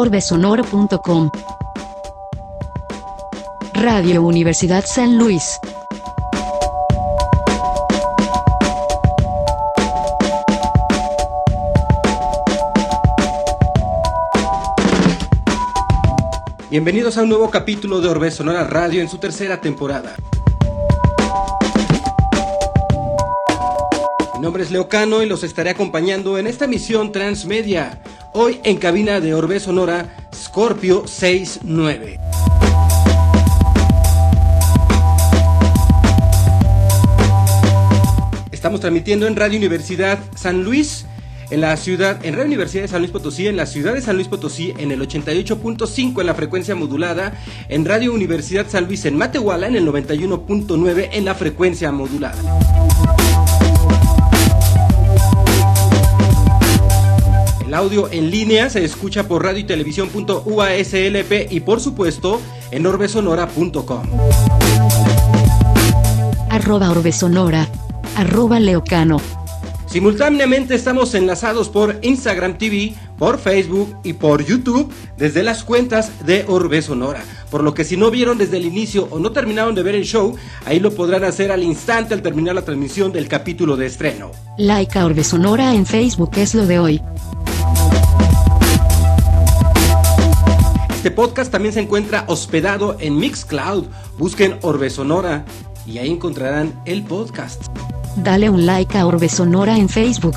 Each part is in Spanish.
orbesonoro.com. Radio Universidad San Luis. Bienvenidos a un nuevo capítulo de Orbe Sonora Radio en su tercera temporada. Mi nombre es Leocano y los estaré acompañando en esta emisión transmedia. Hoy en cabina de Orbe Sonora, Scorpio 69. Estamos transmitiendo en Radio Universidad San Luis en la ciudad, en Radio Universidad de San Luis Potosí, en la ciudad de San Luis Potosí, en el 88.5 en la frecuencia modulada, en Radio Universidad San Luis en Matehuala, en el 91.9 en la frecuencia modulada. El audio en línea se escucha por radio y televisión.uaslp y por supuesto en orbesonora.com. Arroba Orbesonora. Arroba Leocano. Simultáneamente estamos enlazados por Instagram TV, por Facebook y por YouTube desde las cuentas de Orbe Sonora. Por lo que si no vieron desde el inicio o no terminaron de ver el show, ahí lo podrán hacer al instante al terminar la transmisión del capítulo de estreno. Like a Orbe Sonora en Facebook es lo de hoy. Este podcast también se encuentra hospedado en Mixcloud. Busquen Orbe Sonora y ahí encontrarán el podcast. Dale un like a Orbe Sonora en Facebook.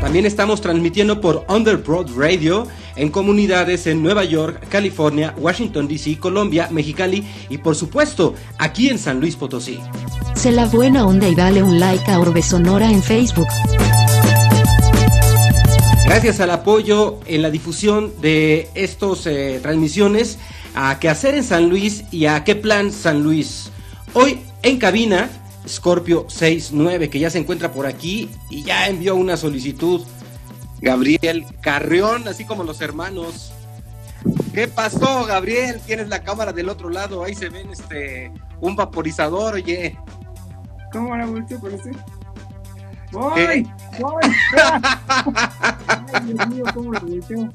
También estamos transmitiendo por Underbroad Radio en comunidades en Nueva York, California, Washington DC, Colombia, Mexicali y por supuesto aquí en San Luis Potosí. Sé la buena onda y dale un like a Orbe Sonora en Facebook. Gracias al apoyo en la difusión de estas eh, transmisiones a qué hacer en San Luis y a qué plan San Luis. Hoy en cabina, Scorpio 69, que ya se encuentra por aquí y ya envió una solicitud. Gabriel Carrión, así como los hermanos. ¿Qué pasó, Gabriel? Tienes la cámara del otro lado, ahí se ven este un vaporizador, oye. ¿Cómo la volteo con este? ¡Voy! ¡Voy! Ay, Dios mío, ¿cómo la volteo?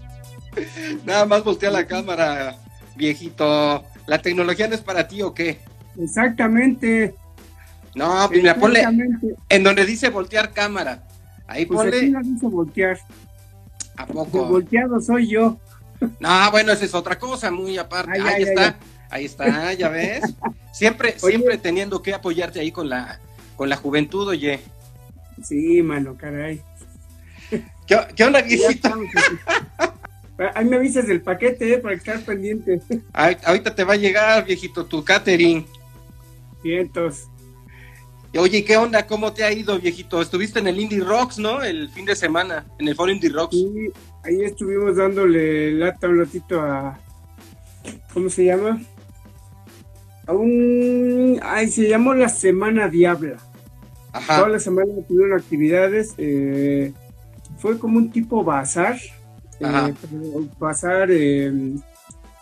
Nada más voltea la cámara, viejito. ¿La tecnología no es para ti o qué? Exactamente. No, pues mira, ponle en donde dice voltear cámara. Ahí Pues ponle aquí no dice voltear. a El poco. volteado soy yo. No, bueno, esa es otra cosa, muy aparte. Ay, ahí ay, está, ay, ahí está, ya ves. Siempre, Oye. siempre teniendo que apoyarte ahí con la, con la juventud, oye. Sí, mano, caray. ¿Qué, qué onda, viejito? Ahí me avisas del paquete, eh, para estar pendiente. Ay, ahorita te va a llegar, viejito, tu catering. Cientos. Oye, ¿qué onda? ¿Cómo te ha ido, viejito? Estuviste en el Indie Rocks, ¿no? El fin de semana, en el foro Indie Rocks. Y ahí estuvimos dándole lata un ratito a. ¿Cómo se llama? A un. Ay, se llamó la Semana Diabla. Toda la semana tuvieron actividades. eh, fue como un tipo bazar. eh, bazar eh,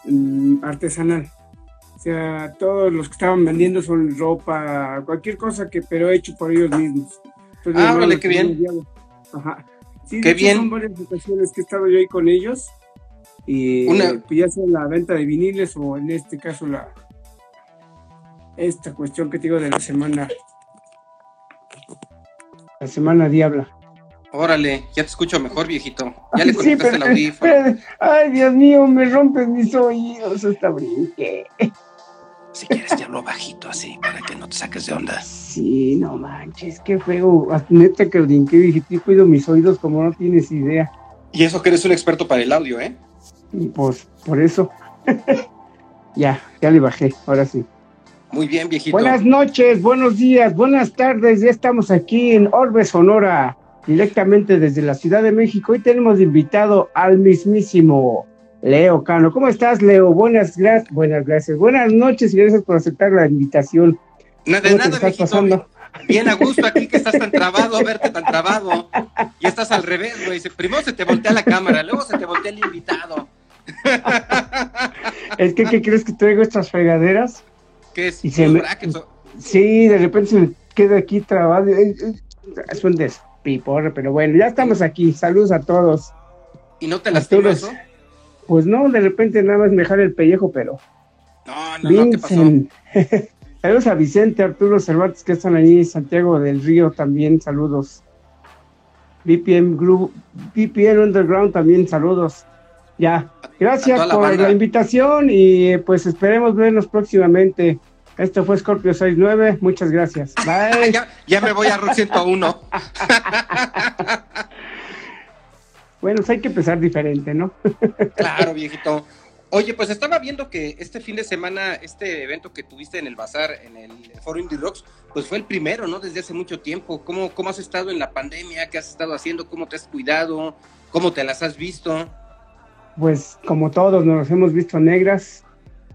mm, artesanal. O sea, todos los que estaban vendiendo son ropa, cualquier cosa que, pero hecho por ellos mismos. Entonces, Ah, la qué bien. Ajá. Sí, Qué hecho, bien. Son varias ocasiones que he estado yo ahí con ellos. Y Una- pues ya sea la venta de viniles o en este caso la esta cuestión que te digo de la semana. La semana diabla. Órale, ya te escucho mejor, viejito. Ya le Sí, conectaste el pero- audífono. espérate. Ay, Dios mío, me rompes mis oídos esta brinque. Si quieres, te hablo bajito así, para que no te saques de onda. Sí, no manches, qué feo. Hasta Neta que brinqué, dijiste, cuido mis oídos como no tienes idea. Y eso que eres un experto para el audio, ¿eh? Y pues, por eso. ya, ya le bajé, ahora sí. Muy bien, viejito. Buenas noches, buenos días, buenas tardes. Ya estamos aquí en Orbe Sonora, directamente desde la Ciudad de México. Hoy tenemos invitado al mismísimo Leo Cano. ¿Cómo estás, Leo? Buenas, gracias, buenas gracias. Buenas noches y gracias por aceptar la invitación. No, de ¿Cómo te nada, estás viejito. pasando? Bien a gusto aquí que estás tan trabado, verte tan trabado. Y estás al revés, güey. Primero se te voltea la cámara, luego se te voltea el invitado. Es que, ¿qué crees que traigo estas fregaderas? ¿Qué es? Y se Los me- brackets, o- Sí, de repente se me queda aquí trabado. Eh, eh, Es un des. piporre, pero bueno, ya estamos aquí. Saludos a todos. ¿Y no te lastimó eso? Pues no, de repente nada más me dejar el pellejo, pero. No, no, no, ¿qué pasó? saludos a Vicente, Arturo Cervantes, que están allí, Santiago del Río también, saludos. VPN Group, VPN Underground también, saludos. Ya, gracias por la invitación y pues esperemos vernos próximamente. Esto fue Scorpio 69, muchas gracias. Bye. ya, me voy a Rock 101. bueno, pues hay que empezar diferente, ¿no? claro, viejito. Oye, pues estaba viendo que este fin de semana, este evento que tuviste en el bazar, en el Foro Indie Rocks, pues fue el primero, ¿no? Desde hace mucho tiempo. ¿Cómo, ¿Cómo has estado en la pandemia? ¿Qué has estado haciendo? ¿Cómo te has cuidado? ¿Cómo te las has visto? Pues como todos nos hemos visto negras,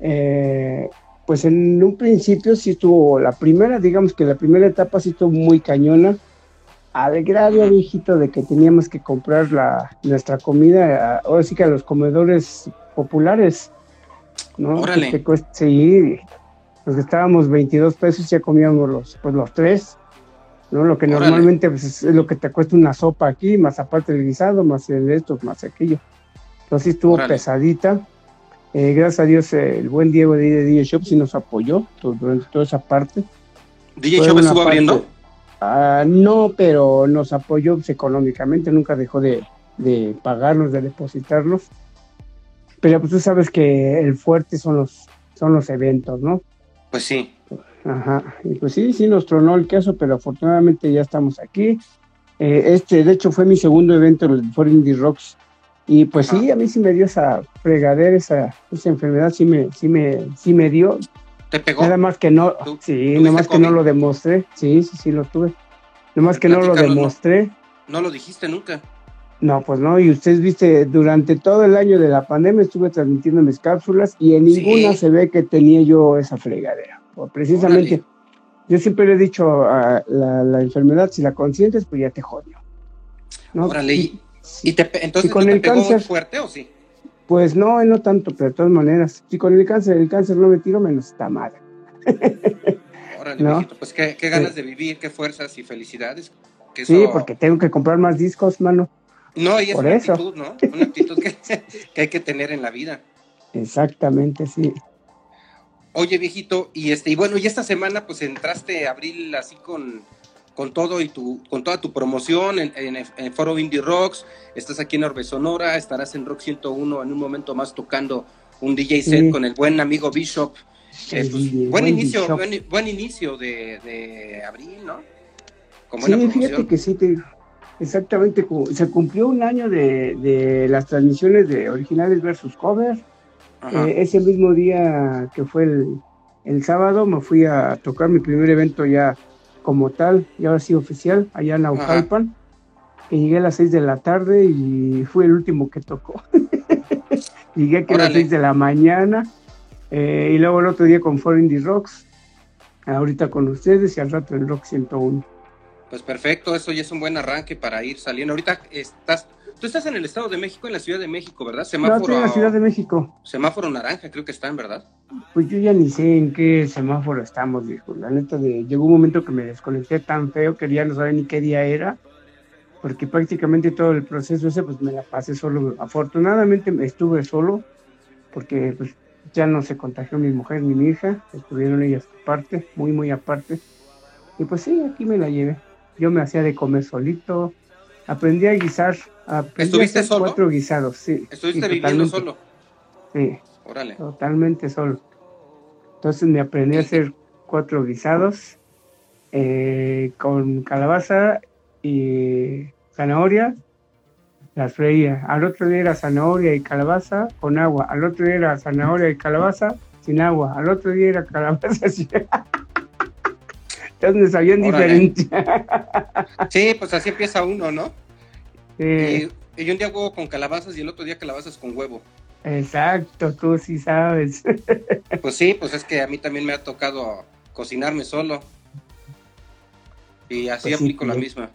eh, pues en un principio sí estuvo, la primera, digamos que la primera etapa sí estuvo muy cañona, al grado, viejito, de que teníamos que comprar la, nuestra comida, ahora sí que a los comedores populares, ¿no? Órale. sí, los que estábamos 22 pesos ya comíamos los, pues los tres, ¿no? Lo que normalmente pues, es lo que te cuesta una sopa aquí, más aparte el guisado, más el esto, más aquello. Entonces estuvo pesadita. Eh, gracias a Dios, el buen Diego de DJ Shop sí nos apoyó durante toda esa parte. ¿DJ Shop estuvo abriendo? Ah, no, pero nos apoyó pues, económicamente, nunca dejó de, pagarnos, de depositarnos. Pero pues tú sabes que el fuerte son los, son los eventos, ¿no? Pues sí. Ajá, y pues sí, sí nos tronó el queso, pero afortunadamente ya estamos aquí. Eh, este, de hecho, fue mi segundo evento, el For Indie Rocks y pues sí, a mí sí me dio esa fregadera, esa, esa enfermedad, sí me, sí me, sí me dio. ¿Te pegó? Nada más que no, sí, nada más que no lo demostré. Sí, sí, sí lo tuve. Nada más que no lo demostré. No, lo dijiste nunca. No, pues no, y ustedes viste, durante todo el año de la pandemia estuve transmitiendo mis cápsulas y en ninguna se ve que tenía yo esa fregadera. precisamente, yo siempre le he dicho a la, enfermedad, si la consientes, pues ya te jodió. ¿no? Órale, ¿Y te, entonces con el cáncer, fuerte o sí? Pues no, no tanto, pero de todas maneras. Si con el cáncer, el cáncer no me tiro, menos está mal. Órale, pues qué, ganas de vivir, qué fuerzas y felicidades. Sí, porque tengo que comprar más discos, mano. No, y es una actitud, ¿no? Una actitud que, que hay que tener en la vida. Exactamente, sí. Oye, viejito, y este, y bueno, y esta semana pues entraste abril así con, con todo y tu, con toda tu promoción en, el Foro Indie Rocks, estás aquí en Orbe Sonora, estarás en Rock 101 en un momento más tocando un DJ set con el buen amigo Bishop. Eh, pues, buen, inicio, buen, inicio de, abril, ¿no? sí, fíjate que sí, exactamente, se cumplió un año de, las transmisiones de originales versus cover. Eh, ese mismo día que fue el, el sábado me fui a tocar mi primer evento ya como tal, y ahora sí oficial, allá en Naucalpan. Que llegué a las 6 de la tarde y fue el último que tocó. llegué aquí a las 6 de la mañana eh, y luego el otro día con Foreign the Rocks, ahorita con ustedes y al rato el Rock 101. Pues perfecto, eso ya es un buen arranque para ir saliendo. Ahorita estás Tú estás en el Estado de México, en la Ciudad de México, ¿verdad? Semáforo, no, en la Ciudad de México. Semáforo naranja, creo que están, ¿verdad? Pues yo ya ni sé en qué semáforo estamos, viejo. La neta, de, llegó un momento que me desconecté tan feo que ya no sabía ni qué día era, porque prácticamente todo el proceso ese, pues me la pasé solo. Afortunadamente estuve solo, porque pues ya no se contagió mi mujer ni mi hija, estuvieron ellas aparte, muy, muy aparte. Y pues sí, aquí me la llevé. Yo me hacía de comer solito, aprendí a guisar. ¿Estuviste solo? Cuatro guisados, sí. ¿Estuviste viviendo solo? Sí. Órale. Totalmente solo. Entonces me aprendí a hacer cuatro guisados eh, con calabaza y zanahoria. Las freía. Al otro día era zanahoria y calabaza con agua. Al otro día era zanahoria y calabaza sin agua. Al otro día era calabaza sin Entonces me sabían diferente. Sí, pues así empieza uno, ¿no? Y, un día huevo con calabazas y el otro día calabazas con huevo. Exacto, tú sí sabes. Pues sí, pues es que a mí también me ha tocado cocinarme solo. Y así pues aplico la misma.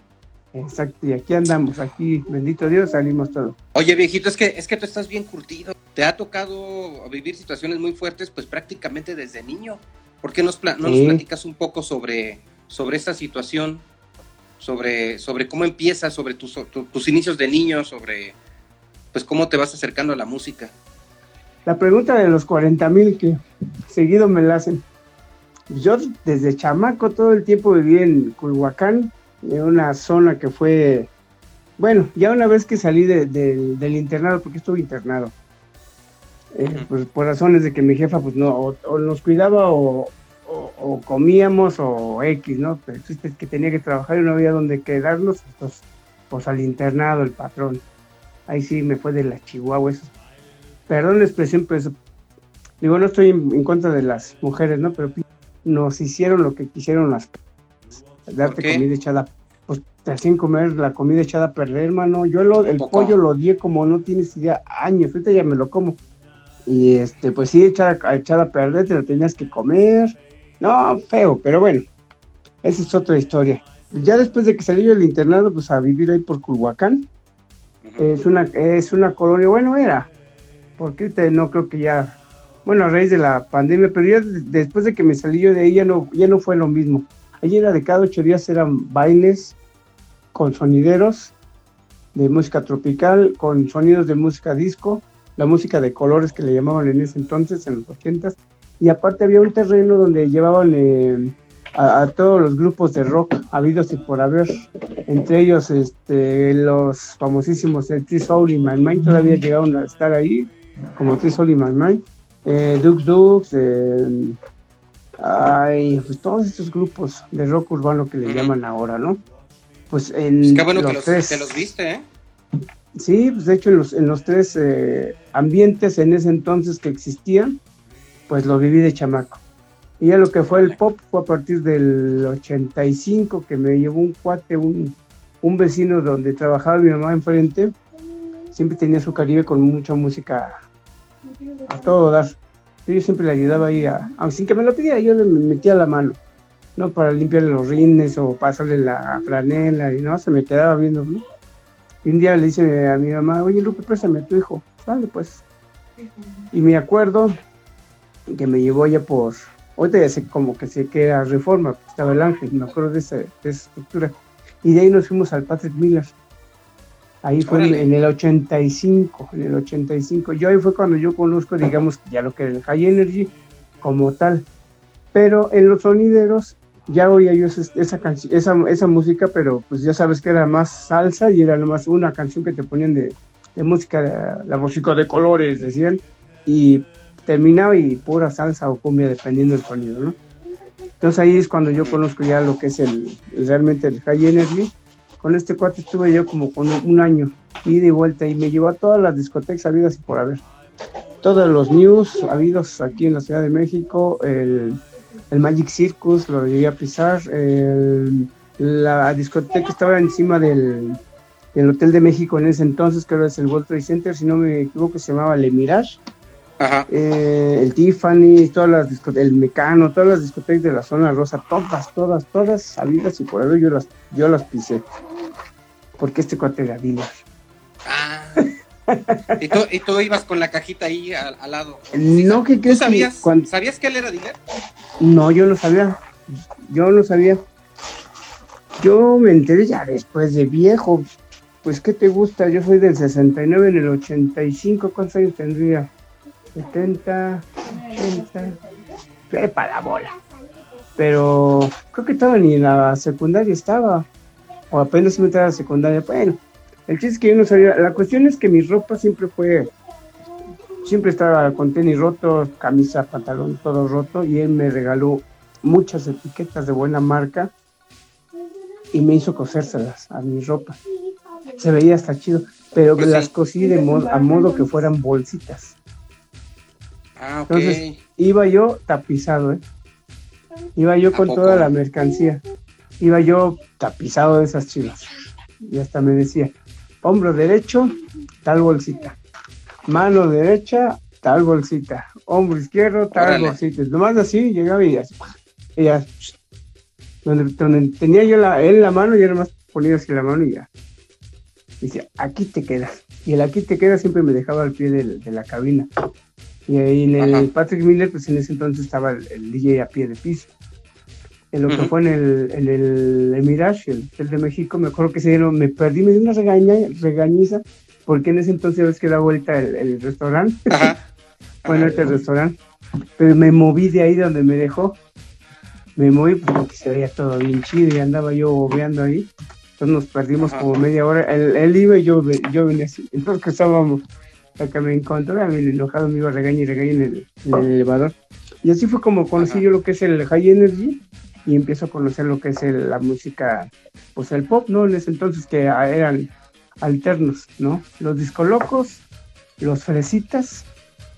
Exacto, y aquí andamos, aquí, bendito Dios, salimos todos. Oye, viejito, es que, es que tú estás bien curtido. Te ha tocado vivir situaciones muy fuertes, pues prácticamente desde niño. ¿Por qué nos no nos platicas un poco sobre, sobre esta situación? sobre, sobre cómo empiezas, sobre tus, tus inicios de niño, sobre pues cómo te vas acercando a la música. La pregunta de los 40 mil que seguido me la hacen. Yo desde chamaco todo el tiempo viví en Culhuacán, en una zona que fue, bueno, ya una vez que salí del internado, porque estuve internado, eh, pues, por razones de que mi jefa pues no, o, nos cuidaba o, comíamos o X, ¿no? Pero es que tenía que trabajar y no había donde quedarnos, pues, pues al internado el patrón. Ahí sí me fue de la Chihuahua, eso. Perdón la expresión, pero digo, no estoy en, contra de las mujeres, ¿no? Pero nos hicieron lo que quisieron las darte comida echada pues te hacían comer la comida echada a perder hermano yo lo, el pollo lo di como no tienes idea años ahorita ya me lo como y este, pues sí, echada, echada a perder, te lo tenías que comer. No, feo, pero bueno, esa es otra historia. Ya después de que salí del internado, pues a vivir ahí por Culhuacán. Es una, es una colonia, bueno, era, porque no creo que ya, bueno, a raíz de la pandemia, pero ya después de que me salí yo de ahí ya no, ya no fue lo mismo. Allí era de cada ocho días eran bailes con sonideros de música tropical, con sonidos de música disco, la música de colores que le llamaban en ese entonces, en los ochentas, y aparte había un terreno donde llevaban eh, a, todos los grupos de rock habidos y por haber, entre ellos este, los famosísimos el Three Soul y My Mind, todavía llegaron a estar ahí, como Three Soul y My Mind, eh, Dux Dux, eh, pues todos estos grupos de rock urbano que le llaman ahora, ¿no? Pues en pues qué bueno que los, los viste, ¿eh? Sí, pues de hecho en los, en los tres eh, ambientes en ese entonces que existían, pues lo viví de chamaco. Y ya lo que fue el pop fue a partir del 85 que me llevó un cuate, un, un vecino donde trabajaba mi mamá enfrente. Siempre tenía su Caribe con mucha música a todo dar. Yo siempre le ayudaba ahí, a, aunque sin que me lo pidiera, yo le metía la mano, ¿no? Para limpiarle los rines o pasarle la franela y no, se me quedaba viendo, ¿no? Un día le dice a mi mamá, oye Lupe, préstame a tu hijo. Vale, pues. Y me acuerdo que me llevó ya por, ahorita ya sé como que sé que era Reforma, estaba el ángel, me acuerdo de esa, estructura. Y de ahí nos fuimos al Patrick Miller. Ahí fue en, el 85, en el 85. Yo ahí fue cuando yo conozco, digamos, ya lo que era el High Energy como tal. Pero en los sonideros ya oía yo esa, esa, esa, música, pero pues ya sabes que era más salsa y era nomás una canción que te ponían de, de música, la música de colores, decían, y terminaba y pura salsa o cumbia dependiendo del sonido, ¿no? Entonces ahí es cuando yo conozco ya lo que es el, realmente el High Energy. Con este cuate estuve yo como con un año, ida y vuelta, y me llevó a todas las discotecas habidas y por haber. Todos los news habidos aquí en la Ciudad de México, el el Magic Circus, lo llegué a pisar, la discoteca estaba encima del, Hotel de México en ese entonces, que ahora es el World Trade Center, si no me equivoco, se llamaba Le Mirage. Eh, el Tiffany, todas las el Mecano, todas las discotecas de la zona rosa, todas, todas, todas sabidas y por eso yo las, yo las pisé. Porque este cuate era dealer. Ah. ¿Y, tú, ¿Y, tú, ibas con la cajita ahí al, lado. No, que crees? Sabías, ¿Sabías que él era dealer? No, yo no sabía. Yo no sabía. Yo me enteré ya después de viejo. Pues, ¿qué te gusta? Yo soy del 69, en el 85. ¿Cuántos años tendría? 70, 80. Pepa la bola. Pero creo que estaba ni en la secundaria estaba. O apenas me entraba a la secundaria. Bueno, el chiste es que yo no sabía. La cuestión es que mi ropa siempre fue siempre estaba con tenis rotos, camisa, pantalón, todo roto, y él me regaló muchas etiquetas de buena marca y me hizo cosérselas a mi ropa. Se veía hasta chido, pero pues las cosí de modo, a modo que fueran bolsitas. Ah, Entonces iba yo tapizado, ¿eh? Iba yo con toda la mercancía. Iba yo tapizado de esas chivas. Y hasta me decía, hombro derecho, tal bolsita mano derecha, tal bolsita, hombro izquierdo, tal bolsita. Nomás así llegaba y así, ya, donde, tenía yo la, él la mano, y era más ponía así la mano y ya. Dice, aquí te quedas. Y el aquí te quedas siempre me dejaba al pie de, la cabina. Y ahí en el Patrick Miller, pues en ese entonces estaba el, DJ a pie de piso. En lo que fue en el, en el, Mirage, el, de México, me acuerdo que se dieron, me perdí, me dio una regaña, regañiza, porque en ese entonces ves que da vuelta el, restaurante, bueno, este restaurante, pero me moví de ahí donde me dejó, me moví porque se veía todo bien chido y andaba yo bobeando ahí, entonces nos perdimos como media hora, él, iba y yo, yo venía así, entonces que estábamos, acá me encontré, a mí enojado me iba a regañar y regañar en el, elevador, y así fue como conocí yo lo que es el High Energy, y empiezo a conocer lo que es la música, pues el pop, ¿no? En ese entonces que eran alternos, ¿no? Los discolocos, los fresitas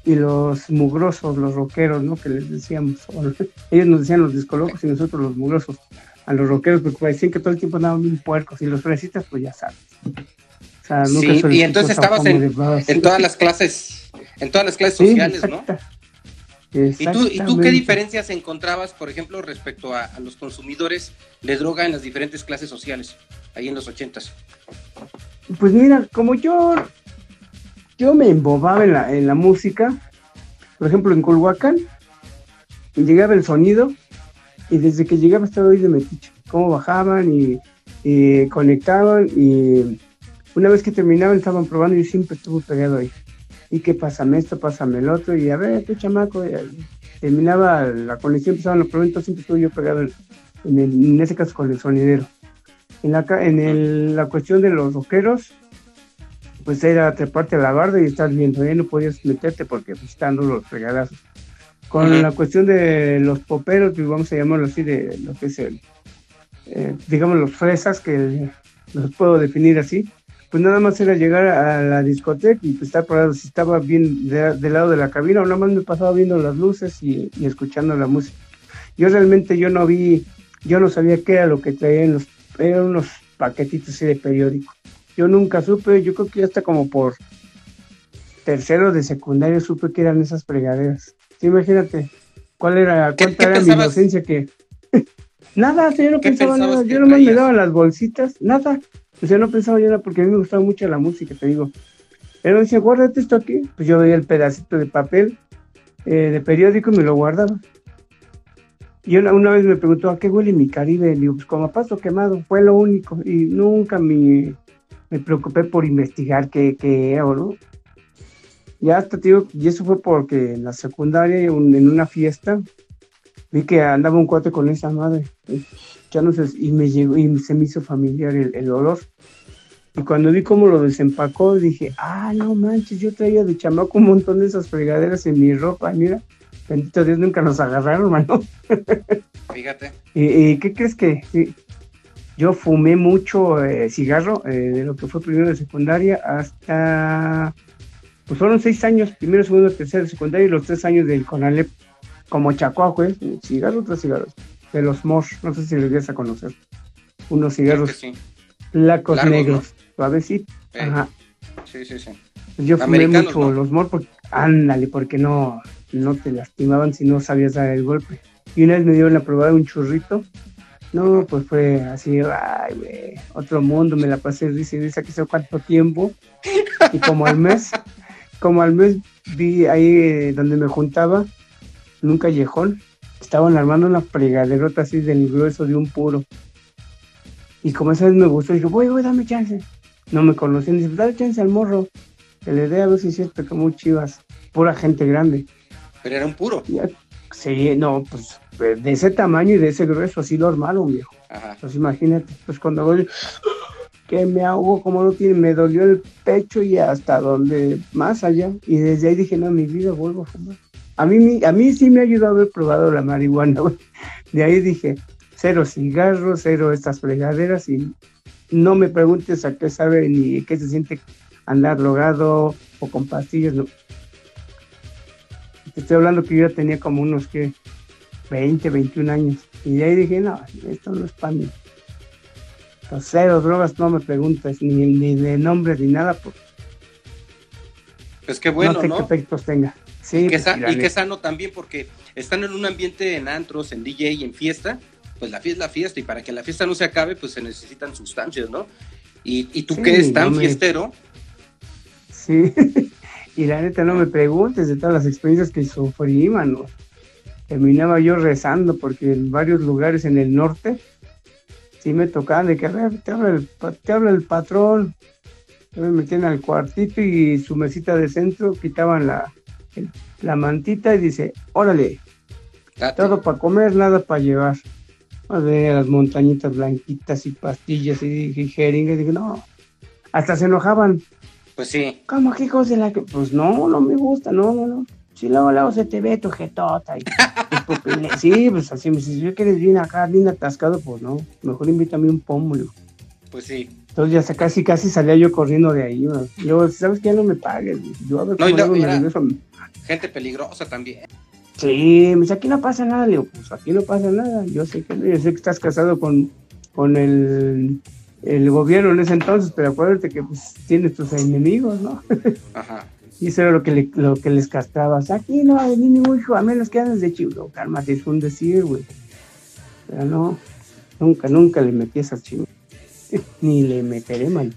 y los mugrosos, los rockeros, ¿no? Que les decíamos. Ellos nos decían los discolocos y nosotros los mugrosos. A los rockeros, porque decían que todo el tiempo andaban bien puercos y los fresitas, pues ya sabes. O sea, sí, y entonces estabas en, en, todas las clases, en todas las clases sociales, ¿no? ¿Y tú, ¿Y tú qué diferencias encontrabas, por ejemplo, respecto a, los consumidores de droga en las diferentes clases sociales, ahí en los ochentas? Pues mira, como yo, yo me embobaba en la, en la música, por ejemplo, en Culhuacán, llegaba el sonido y desde que llegaba estaba ahí de metiche, cómo bajaban y, y, conectaban y una vez que terminaban estaban probando y yo siempre estuve pegado ahí y que pásame esto, pásame el otro, y a ver, tu chamaco, terminaba la conexión, empezaban los problemas, siempre estuve yo pegado en, en, ese caso con el sonidero. En la, en el, la cuestión de los rockeros, pues era treparte a la barda y estar viendo, ya no podías meterte porque pues, están los fregadazos. Con la cuestión de los poperos, pues, vamos a llamarlo así, de lo que es el, eh, digamos, los fresas, que los puedo definir así, pues nada más era llegar a la discoteca y pues estar parado si estaba bien del lado de la cabina o nada más me pasaba viendo las luces y, escuchando la música. Yo realmente yo no vi, yo no sabía qué era lo que traían los, eran unos paquetitos así de periódico. Yo nunca supe, yo creo que hasta como por tercero de secundaria supe que eran esas fregaderas. Sí, imagínate, cuál era, cuánta era mi inocencia que... nada, yo no pensaba nada, yo nomás me daba las bolsitas, nada. O sea, no pensaba yo nada porque a mí me gustaba mucho la música, te digo. Él me decía, guárdate esto aquí. Pues yo veía el pedacito de papel eh, de periódico y me lo guardaba. Y una, una, vez me preguntó, ¿a qué huele mi Caribe? Le digo, pues como a pasto quemado, fue lo único. Y nunca me, me preocupé por investigar qué, qué era, ¿no? Ya hasta, tío, y eso fue porque en la secundaria, en una fiesta, vi que andaba un cuate con esa madre ya no sé, y me llegó y se me hizo familiar el, olor. Y cuando vi cómo lo desempacó, dije, ah, no manches, yo traía de chamaco un montón de esas fregaderas en mi ropa, mira, bendito Dios, nunca nos agarraron, hermano. Fíjate. ¿Y, qué crees que? Yo fumé mucho eh, cigarro, eh, de lo que fue primero de secundaria hasta, pues fueron seis años, primero, segundo, tercero secundaria y los tres años del CONALEP, como chacuaco, ¿eh? cigarro tras cigarros de los Mosh, no sé si les vienes a conocer. Unos cigarros lacos negros, suavecitos. Ajá. Sí, sí, sí. Yo fumé mucho los Mosh porque, ándale, porque no, no te lastimaban si no sabías dar el golpe. Y una vez me dieron la probada de un churrito. No, pues fue así, ay, güey, otro mundo, me la pasé dice, dice que sé cuánto tiempo. Y como al mes, como al mes vi ahí donde me juntaba, un callejón, estaban armando una fregaderota así del grueso de un puro. Y como esa vez me gustó, dije, voy, voy, dame chance. No me conocían, dice, dale chance al morro. Que le dé a ver si es cierto que muy chivas. Pura gente grande. Pero era un puro. sí, no, pues de ese tamaño y de ese grueso, así normal, un viejo. Ajá. Pues imagínate, pues cuando voy, que me hago como no tiene, me dolió el pecho y hasta donde más allá. Y desde ahí dije, no, mi vida vuelvo a fumar. A mí, a mí sí me ayudó a haber probado la marihuana, De ahí dije, cero cigarros, cero estas fregaderas y no me preguntes a qué sabe ni qué se siente andar drogado o con pastillas, no. Te estoy hablando que yo tenía como unos que 20, 21 años. Y de ahí dije, no, esto no es para mí. cero drogas, no me preguntes ni, ni de nombre ni nada. Pues, pues qué bueno, no sé qué efectos tenga y, que, sano también porque están en un ambiente en antros, en DJ y en fiesta, pues la fiesta es la fiesta y para que la fiesta no se acabe, pues se necesitan sustancias, ¿no? Y, y tú que eres tan fiestero. Sí, y la neta no me preguntes de todas las experiencias que sufrí, mano. terminaba yo rezando porque en varios lugares en el norte sí me tocaban de que te habla el, te habla el patrón. Me metían al cuartito y su mesita de centro quitaban la, la mantita y dice, órale, todo para comer, nada para llevar. Las montañitas blanquitas y pastillas y, y jeringas. Dije, no, hasta se enojaban. Pues sí. ¿Cómo qué cosa la que? Pues no, no me gusta, no, no, no. Si luego, luego se te ve tu jetota. Y, sí, pues así me dice, si yo quieres bien acá, bien atascado, pues no. Mejor invítame un pómulo. Pues sí. Entonces ya casi casi salía yo corriendo de ahí. Yo, ¿sabes qué? Ya no me pagues. Yo a ver no, no, me Gente peligrosa también. Sí, me dice, aquí no pasa nada. Le digo, pues aquí no pasa nada. Yo sé que, yo sé que estás casado con, con el el gobierno en ese entonces, pero acuérdate que pues, tienes tus enemigos, ¿no? Ajá. Y eso era lo que, le, lo que les castrabas. Aquí no va a venir ningún hijo, a menos que andes de chivo. Cálmate, es un decir, güey. Pero no, nunca, nunca le metí esa chivo. Ni le meteré, mal.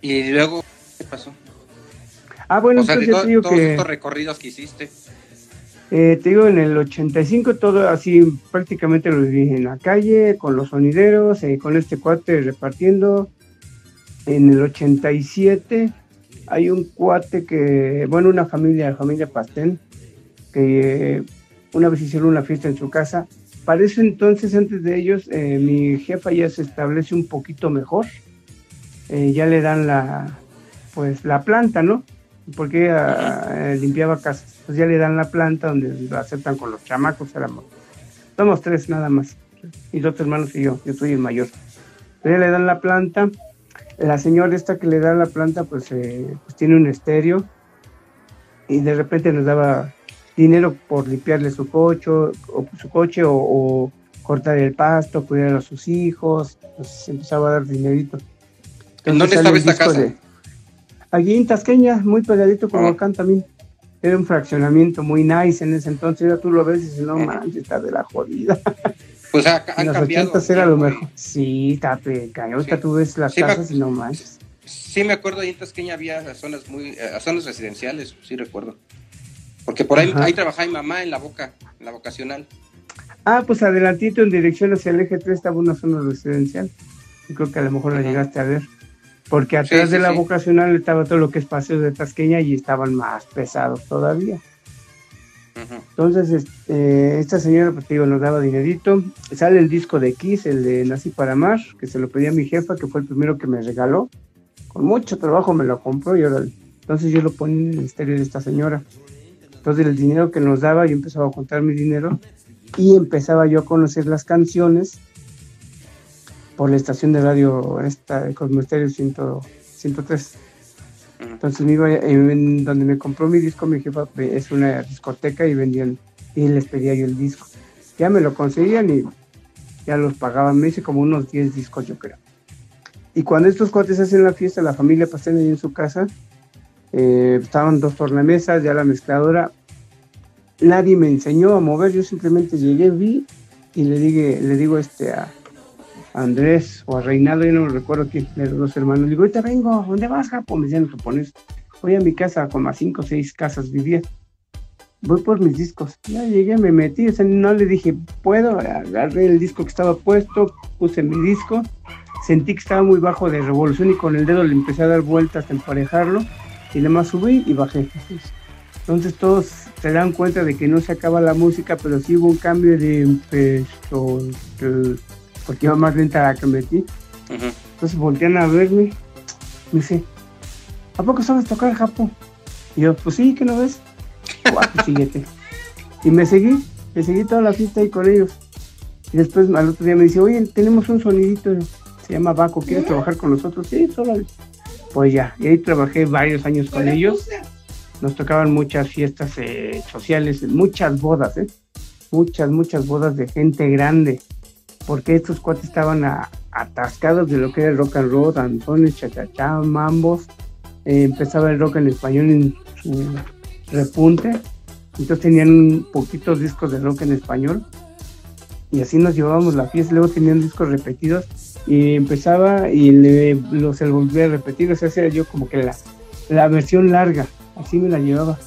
¿Y luego qué pasó? Ah, bueno, o sea, entonces de todos estos recorridos que hiciste. Eh, te digo, en el 85 todo así prácticamente lo viví en la calle, con los sonideros, eh, con este cuate repartiendo. En el 87 hay un cuate que, bueno, una familia, la familia Pastén, que eh, una vez hicieron una fiesta en su casa. Para eso entonces, antes de ellos, mi jefa ya se establece un poquito mejor. ya le dan la, pues, la planta, ¿no? Porque limpiaba casas pues ya le dan la planta donde lo aceptan con los chamacos, éramos, somos tres nada más, y dos hermanos y yo, yo soy el mayor. Entonces ya le dan la planta, la señora esta que le da la planta pues, eh, pues tiene un estéreo y de repente nos daba dinero por limpiarle su coche o, su coche o, cortar el pasto, cuidar a sus hijos, pues empezaba a dar dinerito. ¿En dónde estaba esta casa? Allí en Tasqueña, muy pegadito con oh. también era un fraccionamiento muy nice en ese entonces, ya tú lo ves y dices, no manches, está de la jodida. Pues ha, han en los cambiado. era lo mejor. Sí, está pecado. Ahorita tú ves las casas y no manches. Sí, me acuerdo, ahí en Tasqueña había zonas muy, eh, zonas residenciales, sí recuerdo. Porque por ahí, ahí trabajaba mi mamá en la boca, en la vocacional. Ah, pues adelantito en dirección hacia el eje 3 estaba una zona residencial. Yo creo que a lo mejor la llegaste a ver porque atrás de la vocacional estaba todo lo que es paseo de Tasqueña y estaban más pesados todavía. Entonces, este, esta señora, pues digo, nos daba dinerito. Sale el disco de Kiss, el de Nací para Mar, que se lo pedí a mi jefa, que fue el primero que me regaló. Con mucho trabajo me lo compró y ahora, entonces yo lo ponía en el estéreo de esta señora. Entonces, el dinero que nos daba, yo empezaba a contar mi dinero y empezaba yo a conocer las canciones por la estación de radio esta de Cosmo 103. Entonces me iba en donde me compró mi disco, mi jefa es una discoteca y vendían y les pedía yo el disco. Ya me lo conseguían y ya los pagaban, me hice como unos 10 discos yo creo. Y cuando estos cuates hacen la fiesta, la familia pasan ahí en su casa, eh, estaban dos tornamesas, ya la mezcladora, nadie me enseñó a mover, yo simplemente llegué, vi y le, dije, le digo este a, Andrés o a Reinaldo, yo no recuerdo quién los dos hermanos. Digo, ahorita vengo, ¿dónde vas, Japo? Me decían los japoneses. Voy a mi casa, con más cinco o seis casas vivía. Voy por mis discos. Ya llegué, me metí, o sea, no le dije, puedo, agarré el disco que estaba puesto, puse mi disco, sentí que estaba muy bajo de revolución y con el dedo le empecé a dar vueltas a emparejarlo y le más subí y bajé. Entonces todos se dan cuenta de que no se acaba la música, pero sí hubo un cambio de empezó, porque iba más lenta la que metí. Entonces voltean a verme, me dice, ¿a poco sabes tocar Japón? Y yo, pues sí, ¿qué no ves? Guau, síguete. Y me seguí, me seguí toda la fiesta ahí con ellos. Y después al otro día me dice, oye, tenemos un sonidito, se llama Baco, ¿quieres trabajar con nosotros? Sí, solo. Pues ya, y ahí trabajé varios años con ellos. Nos tocaban muchas fiestas eh, sociales, muchas bodas, ¿eh? Muchas, muchas bodas de gente grande porque estos cuates estaban atascados de lo que era el rock and roll, danzones, chachachá, mambos. Eh, empezaba el rock en español en repunte. Entonces tenían poquitos discos de rock en español. Y así nos llevábamos la fiesta. Luego tenían discos repetidos. Y empezaba y los se volvía a repetir. O sea, yo como que la, la versión larga. Así me la llevaba.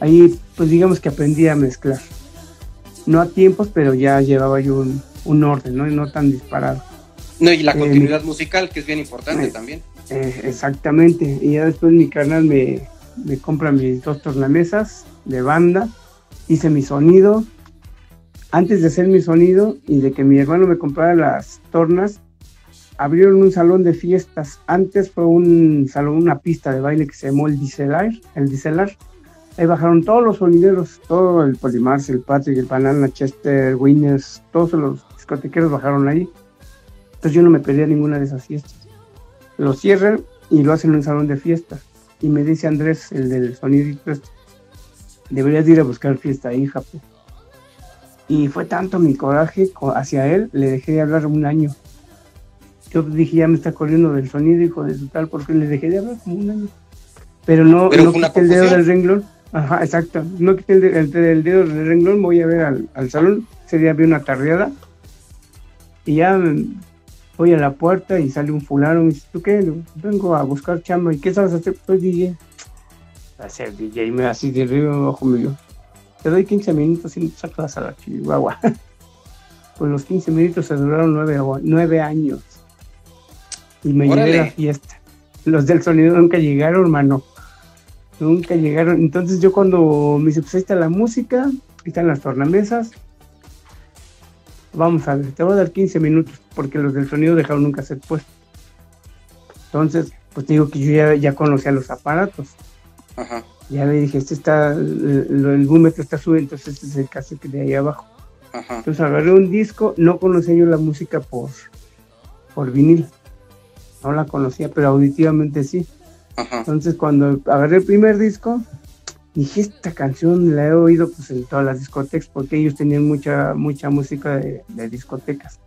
Ahí, pues digamos que aprendí a mezclar. no a tiempos, pero ya llevaba yo un, un orden, ¿no? Y no tan disparado. No, y la eh, continuidad musical, que es bien importante también. exactamente. Y ya después mi canal me, me compra mis dos tornamesas de banda, hice mi sonido. Antes de hacer mi sonido y de que mi hermano me comprara las tornas, abrieron un salón de fiestas. Antes fue un salón, una pista de baile que se llamó el Dicelar, el Dicelar. Ahí bajaron todos los sonideros, todo el Polimars, el Patrick, el Banana, Chester, Winners, todos los discotequeros bajaron ahí. Entonces yo no me perdía ninguna de esas fiestas. Lo cierran y lo hacen en un salón de fiestas. Y me dice Andrés, el del sonido, deberías ir a buscar fiesta ahí, Japón. Y fue tanto mi coraje hacia él, le dejé de hablar un año. Yo dije, ya me está corriendo del sonido, hijo de su tal, porque le dejé de hablar como un año. Pero no, no quité el dedo del renglón. Ajá, exacto. No quité el, dedo del renglón, voy a ver al, al salón. Ese día vi una tardeada. Y ya voy a la puerta y sale un fulano y me dice, ¿tú qué? Vengo a buscar chamba. ¿Y qué sabes hacer? Pues DJ. Hacer DJ, me así de arriba abajo mío. Te doy 15 minutos y sacas a la chihuahua. pues los 15 minutos se duraron 9, años. Y me llegué a la fiesta. Los del sonido nunca llegaron, hermano. Nunca llegaron. Entonces yo cuando me dice, pues ahí está la música, ahí están las tornamesas, vamos a ver, te voy a dar 15 minutos, porque los del sonido dejaron nunca ser puesto. Entonces, pues te digo que yo ya, ya conocía los aparatos. Ajá. Ya le dije, este está, el, el está subiendo, entonces este es el cassette de ahí abajo. Ajá. Entonces agarré un disco, no conocía yo la música por, por vinil. No la conocía, pero auditivamente sí. Ajá. Entonces cuando agarré el primer disco, dije, esta canción la he oído pues en todas las discotecas, porque ellos tenían mucha, mucha música de, discotecas.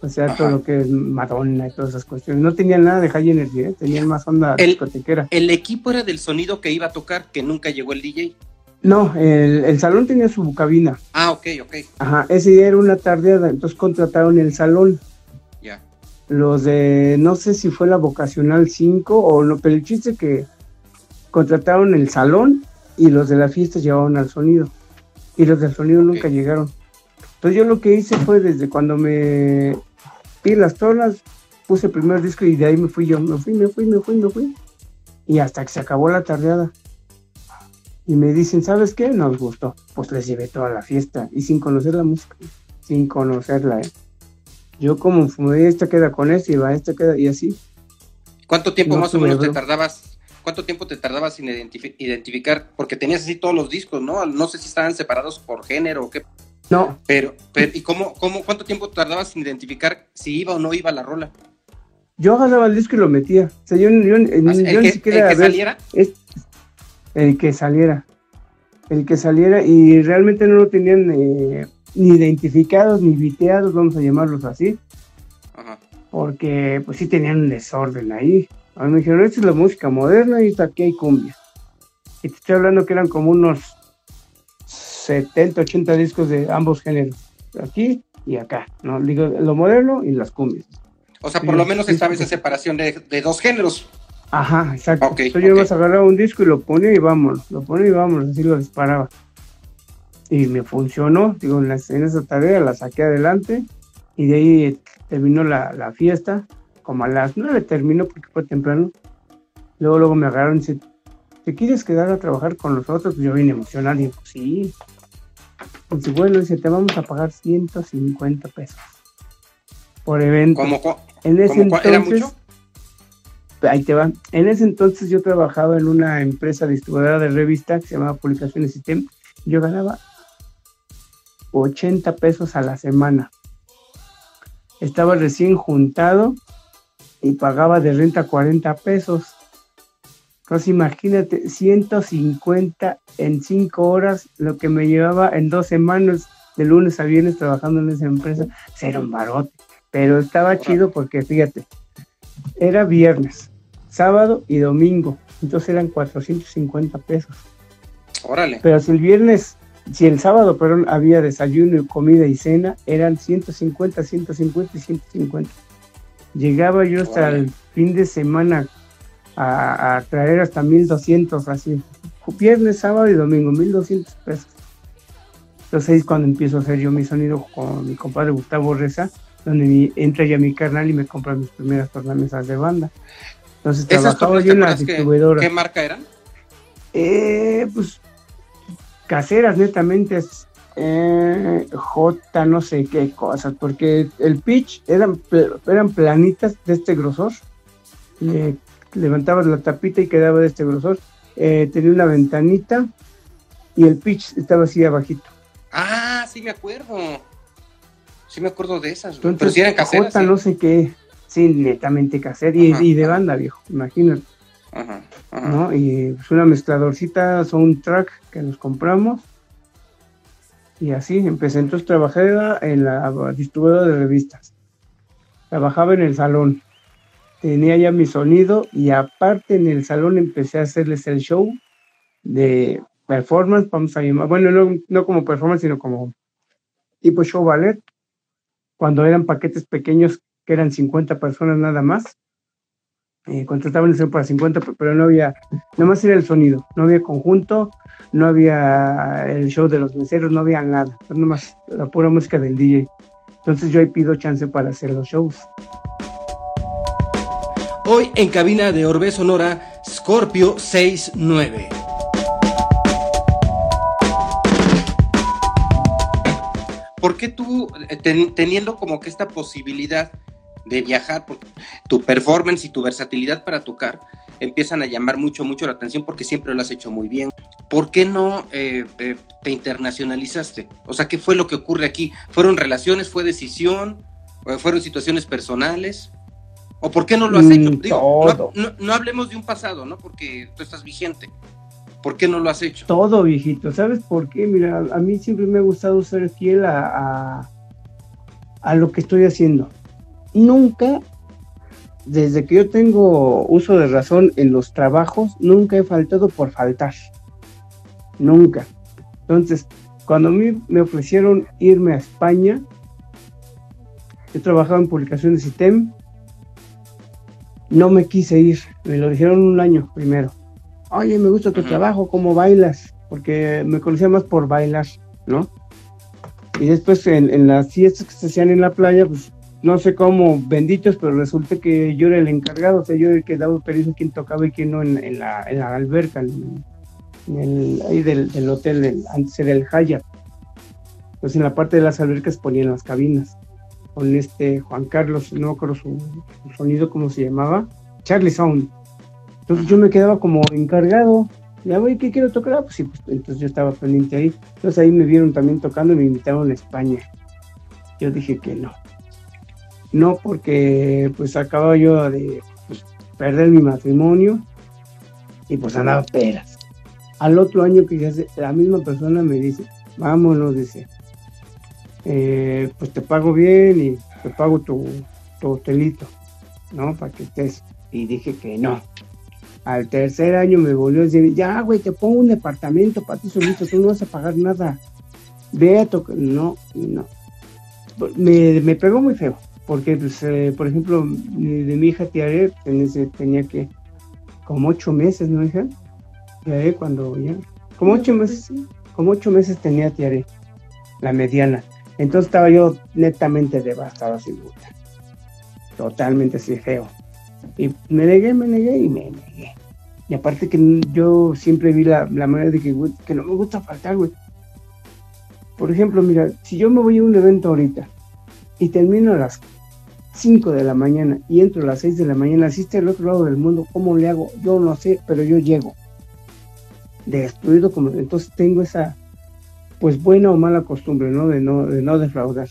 O sea, todo lo que es Madonna y todas esas cuestiones. No tenían nada de high energy, ¿eh? tenían más onda discotequera. ¿El equipo era del sonido que iba a tocar, que nunca llegó el DJ? No, el, salón tenía su cabina. Ah, ok, ok. Ajá, ese día era una tardeada, entonces contrataron el salón. Ya. Los de, no sé si fue la vocacional 5 o no, pero el chiste que contrataron el salón y los de la fiesta llevaban al sonido y los del sonido nunca llegaron. Entonces yo lo que hice fue desde cuando me vi las tonas, puse el primer disco y de ahí me fui yo, me fui, me fui, me fui, me fui. Y hasta que se acabó la tardeada. Y me dicen, ¿sabes qué? Nos gustó. Pues les llevé toda la fiesta y sin conocer la música, sin conocerla. ¿eh? Yo como fumé, esta queda con este y va, esta queda y así. ¿Cuánto tiempo más o menos te tardabas ¿cuánto tiempo te tardabas sin identificar? Porque tenías así todos los discos, ¿no? No sé si estaban separados por género o qué. No. Pero, pero ¿y cómo, cómo, cuánto tiempo tardabas sin identificar si iba o no iba la rola? Yo agarraba el disco y lo metía. O sea, yo, yo, ¿El ni siquiera. ¿El que saliera? el que saliera. El que saliera y realmente no lo tenían eh, ni identificados ni viteados, vamos a llamarlos así. Ajá. Porque pues sí tenían un desorden ahí. A mí me dijeron, esta es la música moderna y aquí hay cumbia. Y te estoy hablando que eran como unos 70, 80 discos de ambos géneros. Aquí y acá, ¿no? Digo, lo moderno y las cumbias. O sea, por lo menos estaba esa separación de, dos géneros. Ajá, exacto. Entonces yo okay. agarraba un disco y lo ponía y vámonos, lo ponía y vámonos, así lo disparaba. Y me funcionó, digo, en, esa tarea la saqué adelante y de ahí terminó la, la fiesta como a las nueve terminó porque fue temprano. Luego, luego me agarraron y dice, ¿te quieres quedar a trabajar con nosotros? Pues yo vine emocionado y digo, sí. Dice, bueno, dice, te vamos a pagar 150 pesos por evento. ¿Cómo? En ese entonces, ¿Era mucho? Ahí te va. En ese entonces yo trabajaba en una empresa distribuidora de revista que se llamaba Publicaciones Sistem. Yo ganaba 80 pesos a la semana. Estaba recién juntado y pagaba de renta 40 pesos. Entonces imagínate, 150 en 5 horas, lo que me llevaba en dos semanas, de lunes a viernes trabajando en esa empresa, era un barote. Pero estaba chido porque fíjate, era viernes, sábado y domingo, entonces eran 450 pesos. Órale. Pero si el viernes, si el sábado, perdón, había desayuno, comida y cena, eran 150, 150 y 150. Llegaba yo hasta el fin de semana a, traer hasta 1200 así. Viernes, sábado y domingo, 1200 pesos. Entonces ahí es cuando empiezo a hacer yo mi sonido con mi compadre Gustavo Reza, donde entra ya mi carnal y me compra mis primeras tornamesas de banda. Entonces trabajaba yo en la distribuidora. ¿Qué marca eran? Eh, pues caseras netamente, eh, J no sé qué cosas, porque el pitch eran, eran planitas de este grosor. levantabas la tapita y quedaba de este grosor. Eh, tenía una ventanita y el pitch estaba así abajito. Ah, sí me acuerdo. Sí me acuerdo de esas. Entonces, pero si eran caseras. J no sé qué. Sí, netamente casera y, de banda, viejo, imagínate. Ajá, ¿no? Y es una mezcladorcita, son track que nos compramos. Y así empecé. Entonces trabajé en la distribuidora de revistas. Trabajaba en el salón. Tenía ya mi sonido y aparte en el salón empecé a hacerles el show de performance, vamos a llamar, bueno, no, no como performance, sino como tipo show ballet, cuando eran paquetes pequeños que eran 50 personas nada más. Eh, contrataban eso para 50, pero no había, nada más era el sonido, no había conjunto, no había el show de los meseros, no había nada, nada más la pura música del DJ. Entonces yo ahí pido chance para hacer los shows. Hoy en cabina de Orbe Sonora, Scorpio 69. ¿Por qué tú, eh, teniendo como que esta posibilidad de viajar, tu performance y tu versatilidad para tocar empiezan a llamar mucho, mucho la atención porque siempre lo has hecho muy bien. ¿Por qué no eh, eh, te internacionalizaste? O sea, ¿qué fue lo que ocurre aquí? ¿Fueron relaciones? ¿Fue decisión? ¿Fueron situaciones personales? ¿O por qué no lo has hecho? Mm, Digo, no, hablemos de un pasado, ¿no? Porque tú estás vigente. ¿Por qué no lo has hecho? Todo, viejito. ¿Sabes por qué? Mira, a mí siempre me ha gustado ser fiel a, a lo que estoy haciendo nunca, desde que yo tengo uso de razón en los trabajos, nunca he faltado por faltar. Nunca. Entonces, cuando a mí me ofrecieron irme a España, yo trabajaba en publicaciones ITEM, no me quise ir, me lo dijeron un año primero. Oye, me gusta tu trabajo, cómo bailas, porque me conocía más por bailar, ¿no? Y después en, en, las fiestas que se hacían en la playa, pues no sé cómo benditos, pero resulta que yo era el encargado, o sea, yo el que daba permiso quién tocaba y quién no en, la, alberca, en, el, ahí del, hotel, antes era el Hyatt. Entonces en la parte de las albercas ponían las cabinas, con este Juan Carlos, no me acuerdo su, sonido, cómo se llamaba, Charlie Sound. Entonces yo me quedaba como encargado, ya voy, ¿qué quiero tocar? Ah, pues sí, pues entonces yo estaba pendiente ahí. Entonces ahí me vieron también tocando y me invitaron a España. Yo dije que no no porque pues acababa yo de pues, perder mi matrimonio y pues andaba peras. Al otro año que ya la misma persona me dice, vámonos, dice, eh, pues te pago bien y te pago tu, hotelito, ¿no? Para que estés. Y dije que no. Al tercer año me volvió a decir, ya, güey, te pongo un departamento para ti solito, tú no vas a pagar nada. Ve a tocar. No, no. Me, me pegó muy feo porque, pues, eh, por ejemplo, de mi hija Tiare tenía que, como ocho meses, ¿no, hija? Cuando ya, como ocho pues meses, como ocho meses tenía Tiare, la mediana. Entonces estaba yo netamente devastado así, puta. Totalmente así feo. Y me negué, me negué y me negué. Y aparte que yo siempre vi la, manera de que, que no me gusta faltar, güey. Por ejemplo, mira, si yo me voy a un evento ahorita y termino a las 5 de la mañana y entro a las 6 de la mañana, si está al otro lado del mundo, ¿cómo le hago? Yo no sé, pero yo llego. Destruido como entonces tengo esa pues buena o mala costumbre, ¿no? De no, de no defraudar.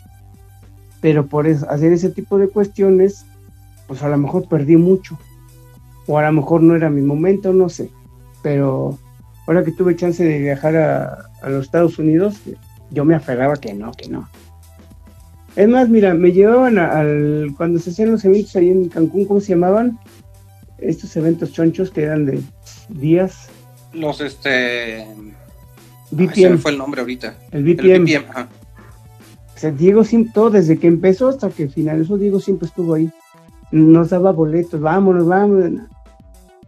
Pero por hacer ese tipo de cuestiones, pues a lo mejor perdí mucho. O a lo mejor no era mi momento, no sé. Pero ahora que tuve chance de viajar a, a los Estados Unidos, yo me aferraba que no, que no es más, mira, me llevaban al. Cuando se hacían los eventos ahí en Cancún, ¿cómo se llamaban? Estos eventos chonchos que eran de días. Los, este. BPM. fue el nombre ahorita. El BPM. ajá. O sea, Diego, todo desde que empezó hasta que finalizó, Diego siempre estuvo ahí. Nos daba boletos, vámonos, vámonos.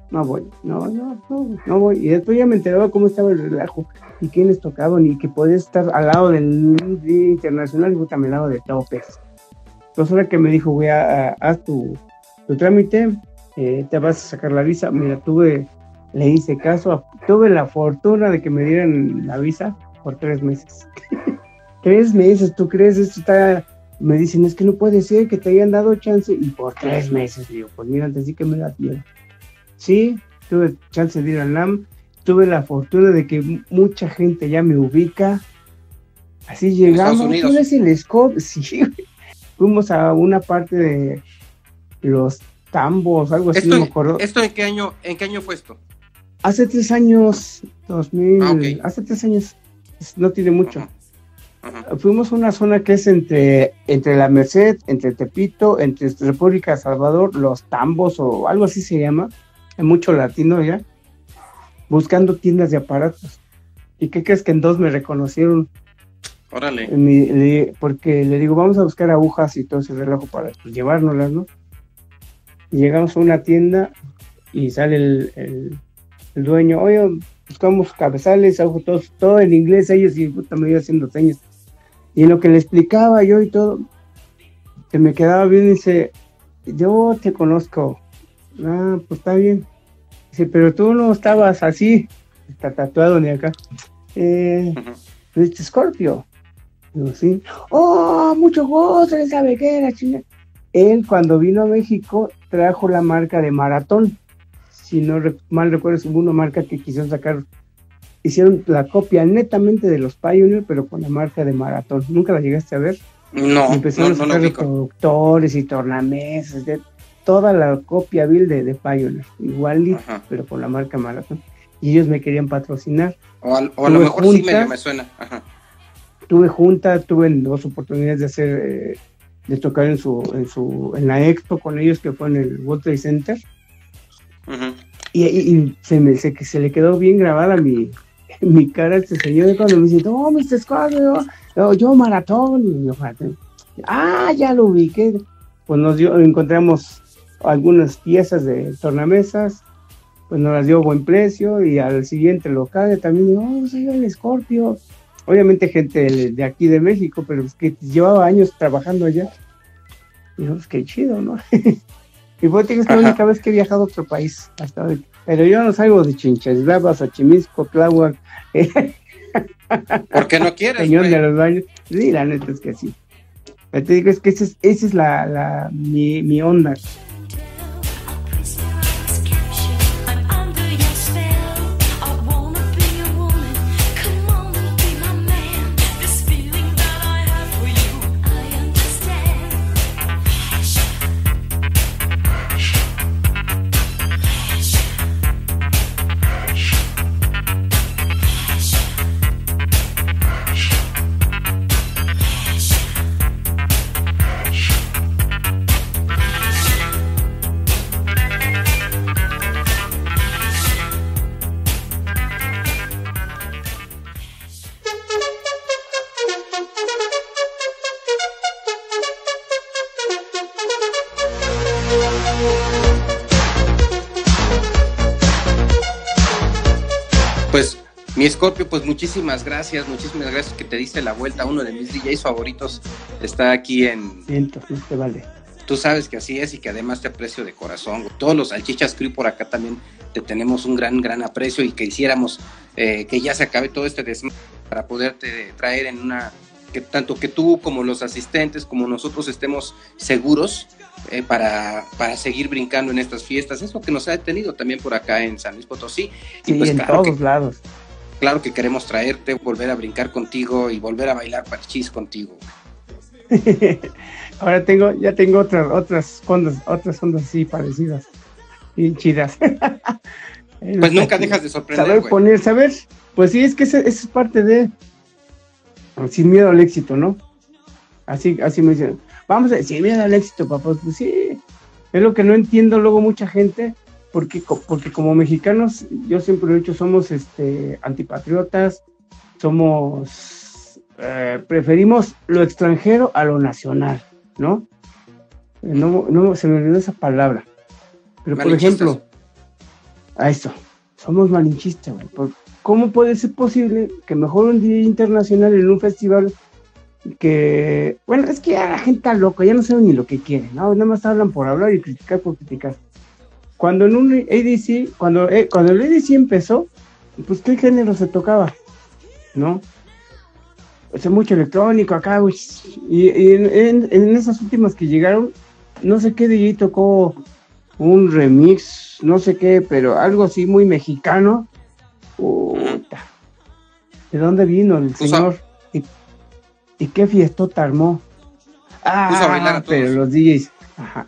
no voy, no, no, no, no voy. Y después ya me enteraba cómo estaba el relajo y quiénes tocaban y que podía estar al lado del Día Internacional y yo también al lado de López. Entonces ahora que me dijo, güey, haz tu, tu trámite, eh, te vas a sacar la visa. Mira, tuve, le hice caso, tuve la fortuna de que me dieran la visa por tres meses. tres meses, ¿tú crees? Esto está me dicen, es que no puede ser que te hayan dado chance y por tres meses, digo, pues mira, antes sí que me da miedo. Sí, tuve chance de ir al NAM, tuve la fortuna de que mucha gente ya me ubica. Así llegamos, ¿tú eres el scope? Sí, fuimos a una parte de los tambos, algo así, no me acuerdo. ¿Esto en qué año, en qué año fue esto? Hace tres años, 2000, ah, hace tres años, no tiene mucho. Fuimos a una zona que es entre, entre la Merced, entre Tepito, entre República Salvador, los Tambos o algo así se llama, hay mucho latino ya, buscando tiendas de aparatos. ¿Y qué crees que en dos me reconocieron? Órale. porque le digo, vamos a buscar agujas y todo ese relajo para pues, llevárnoslas, ¿no? Y llegamos a una tienda y sale el, el, dueño, oye, buscamos cabezales, todo, todo en inglés, ellos y puta me iba haciendo señas. Y en lo que le explicaba yo y todo, se me quedaba bien, dice, yo te conozco. Ah, pues está bien. Dice, pero tú no estabas así, está tatuado ni acá. Eh, dice, Scorpio. Digo, sí. Oh, mucho él sabe qué era, chinga. Él cuando vino a México trajo la marca de Maratón. Si no mal recuerdo, es una marca que quisieron sacar hicieron la copia netamente de los Pioneer, pero con la marca de Maratón. ¿Nunca la llegaste a ver? No. empezaron a sacar los productores y tornamesas, de toda la copia vil de, de Pioneer, igualito, pero con la marca Maratón. Y ellos me querían patrocinar. O, a lo mejor sí me, suena. Tuve junta, tuve dos oportunidades de hacer, eh, de tocar en su, en su, en la expo con ellos que fue en el World Trade Center. Y, se, me, se, se le quedó bien grabada mi, mi cara este señor cuando me dice, oh, Mr. Scorpio, yo, yo maratón, y yo, ah, ya lo ubiqué, pues nos dio, encontramos algunas piezas de tornamesas, pues nos las dio a buen precio, y al siguiente local también, oh, soy el Scorpio, obviamente gente de, aquí de México, pero es que llevaba años trabajando allá, y pues qué chido, ¿no? y fue que es la única vez que he viajado a otro país, hasta hoy. Pero yo no salgo de Chinchas Xochimilco, Tláhuac. ¿Por qué no quieres? Señor de los baños. Sí, la neta es que sí. Te digo, es que esa es, esa es la, la, mi, mi onda. Mi Scorpio, pues muchísimas gracias, muchísimas gracias que te diste la vuelta. Uno de mis DJs favoritos está aquí en. Siento, no te vale. Tú sabes que así es y que además te aprecio de corazón. Todos los salchichas crew por acá también te tenemos un gran, gran aprecio y que hiciéramos eh, que ya se acabe todo este desmadre para poderte traer en una. que tanto que tú como los asistentes, como nosotros estemos seguros eh, para, para seguir brincando en estas fiestas. Es lo que nos ha detenido también por acá en San Luis Potosí. Y pues, en todos lados claro que queremos traerte, volver a brincar contigo y volver a bailar parchís contigo. Ahora tengo, ya tengo otras, otras ondas, otras ondas así parecidas y chidas. pues nunca dejas de sorprender. Saber poner, saber, pues sí, es que eso, es parte de sin miedo al éxito, ¿no? Así, así me dicen, vamos a sin miedo al éxito, papá. Pues sí, es lo que no entiendo luego mucha gente porque, porque como mexicanos, yo siempre lo he dicho, somos este, antipatriotas, somos, eh, preferimos lo extranjero a lo nacional, ¿no? No, no se me olvidó esa palabra. Pero por ejemplo, a eso. Somos malinchistas, güey. ¿Cómo puede ser posible que mejor un día internacional en un festival que, bueno, es que ya la gente está loca, ya no saben ni lo que quieren, ¿no? Nada más hablan por hablar y criticar por criticar. Cuando en un ADC, cuando, eh, cuando el ADC empezó, pues qué género se tocaba, ¿no? O sea, mucho electrónico acá, güey. Y, en, en, esas últimas que llegaron, no sé qué DJ tocó un remix, no sé qué, pero algo así muy mexicano. Puta. ¿De dónde vino el señor? ¿Y, qué fiestota armó? Ah, pero los DJs.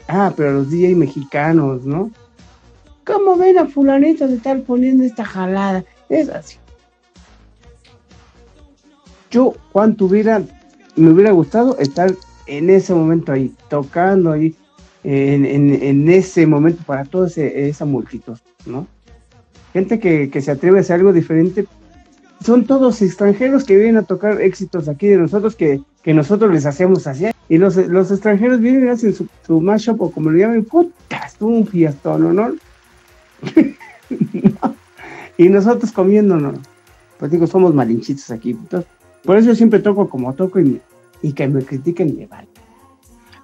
ah, pero los DJs mexicanos, ¿no? ¿Cómo ven a fulanito de estar poniendo esta jalada? Es así. Yo, cuánto hubiera, me hubiera gustado estar en ese momento ahí, tocando ahí, en, ese momento para toda esa multitud, ¿no? Gente que, se atreve a hacer algo diferente, son todos extranjeros que vienen a tocar éxitos aquí de nosotros que, nosotros les hacemos así. Y los, extranjeros vienen y hacen su, mashup o como lo llaman, putas, un fiestón, ¿no? Y nosotros comiéndonos. Pues digo, somos malinchitos aquí. por eso yo siempre toco como toco y, y que me critiquen me vale.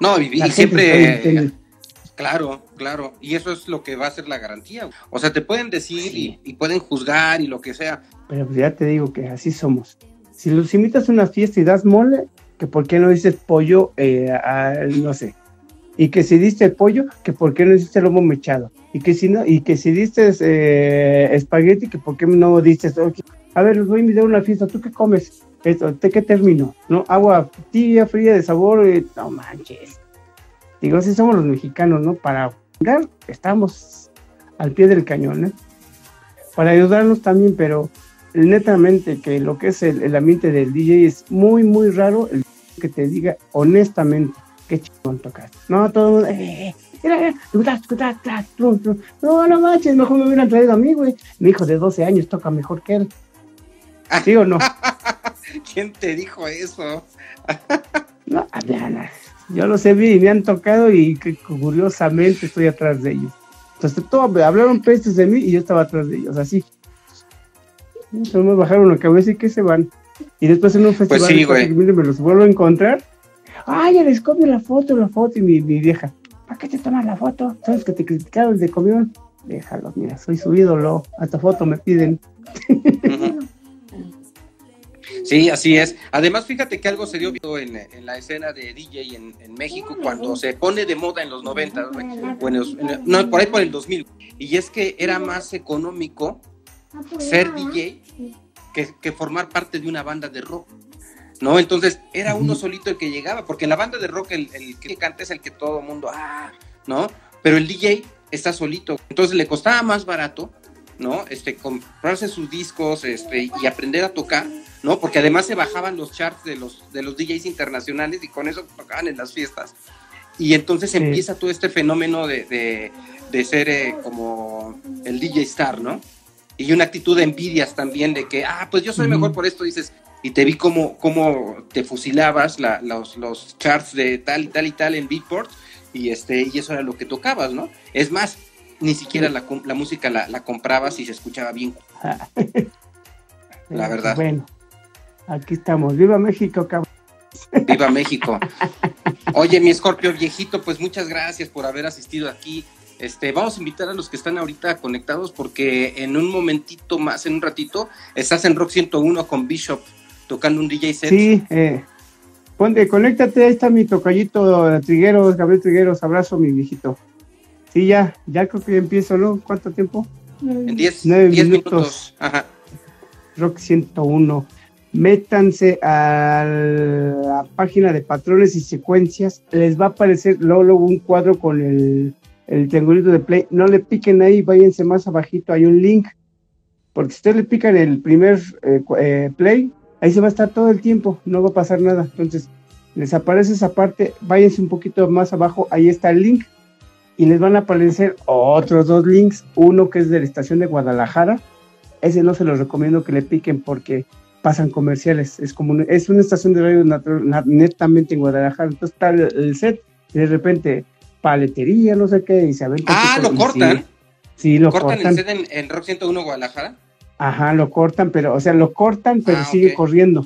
No, y, siempre. Claro, claro. Y eso es lo que va a ser la garantía. O sea, te pueden decir y, pueden juzgar y lo que sea. Pero pues ya te digo que así somos. Si los invitas a una fiesta y das mole, que por qué no dices pollo, eh, no sé. Y que si diste pollo, que por qué no diste lomo mechado. Y que si no, y que si diste eh, espagueti, que por qué no diste. A ver, los voy a invitar a una fiesta. ¿Tú qué comes? Esto, ¿de qué termino? ¿No? Agua tibia, fría, de sabor. Eh, no manches. Digo, si somos los mexicanos, ¿no? Para jugar, estamos al pie del cañón, ¿eh? Para ayudarnos también, pero netamente que lo que es el, ambiente del DJ es muy, muy raro el que te diga honestamente qué chingón tocas. No, todo el mundo, eh, mira, no, no manches, mejor me hubieran traído a mí, güey. Mi hijo de 12 años toca mejor que él. ¿Sí o no? ¿Quién te dijo eso? no, yo los he visto y me han tocado y curiosamente estoy atrás de ellos. Entonces, todo, hablaron pestes de mí y yo estaba atrás de ellos, así. Entonces me bajaron la cabeza y que se van. Y después en un pues festival me los vuelvo a encontrar. Ay, les copio la foto, la foto y mi, vieja. ¿Para qué te tomas la foto? ¿Sabes que te criticaron de comión? Déjalo, mira, soy su ídolo. Hasta foto me piden. Sí, así es. Además, fíjate que algo se dio en, en la escena de DJ en, México cuando se pone de moda en los 90, bueno, no, por ahí por el 2000. Y es que era más económico ser DJ que, formar parte de una banda de rock. ¿No? Entonces era uno solito el que llegaba, porque en la banda de rock el, el que canta es el que todo mundo, ah, ¿no? Pero el DJ está solito. Entonces le costaba más barato, ¿no? Este, comprarse sus discos este, y aprender a tocar ¿no? Porque además se bajaban los charts de los, de los DJs internacionales y con eso tocaban en las fiestas. Y entonces empieza todo este fenómeno de, ser eh, como el DJ star, ¿no? Y una actitud de envidias también de que, ah, pues yo soy mejor por esto, dices, y te vi como, como te fusilabas los, los charts de tal y tal y tal en Beatport, y, este, y eso era lo que tocabas, ¿no? Es más, ni siquiera la, la música la, la comprabas y se escuchaba bien. la verdad. Bueno, Aquí estamos. ¡Viva México, cabrón! ¡Viva México! Oye, mi escorpio viejito, pues muchas gracias por haber asistido aquí. Este, vamos a invitar a los que están ahorita conectados porque en un momentito más, en un ratito, estás en Rock 101 con Bishop tocando un DJ set. Sí, eh, ponte, conéctate, ahí está mi tocallito Trigueros, Gabriel Trigueros, abrazo mi viejito. Sí, ya, ya creo que empiezo, ¿no? ¿Cuánto tiempo? En 10 minutos. minutos. Ajá. Rock 101 métanse a la página de patrones y secuencias, les va a aparecer luego, un cuadro con el, el triangulito de play, no le piquen ahí, váyanse más abajito, hay un link, porque si ustedes le pican el primer eh, eh, play, ahí se va a estar todo el tiempo, no va a pasar nada, entonces les aparece esa parte, váyanse un poquito más abajo, ahí está el link, y les van a aparecer otros dos links, uno que es de la estación de Guadalajara, ese no se los recomiendo que le piquen porque pasan comerciales. Es como es una estación de radio netamente en Guadalajara. Entonces está el, set y de repente paletería, no sé qué, y se Ah, lo cortan. Sí, lo ¿Cortan cortan. el set en, Rock 101 Guadalajara? Ajá, lo cortan, pero, o sea, lo cortan, pero ah, sigue corriendo.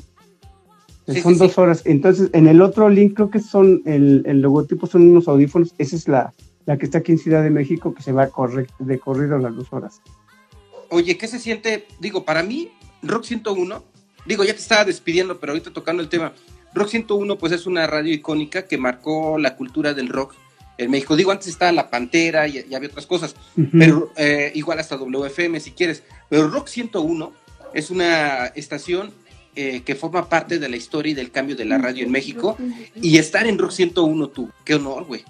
son dos horas. Entonces, en el otro link, creo que son, el, el logotipo son unos audífonos. Esa es la, la que está aquí en Ciudad de México, que se va de corrido las dos horas. Oye, ¿qué se siente? Digo, para mí, Rock 101, digo, ya te estaba despidiendo, pero ahorita tocando el tema. Rock 101, pues es una radio icónica que marcó la cultura del rock en México. Digo, antes estaba La Pantera y, había otras cosas, pero eh, igual hasta WFM si quieres. Pero Rock 101 es una estación eh, que forma parte de la historia y del cambio de la radio en México. Y estar en Rock 101 tú, qué honor, güey.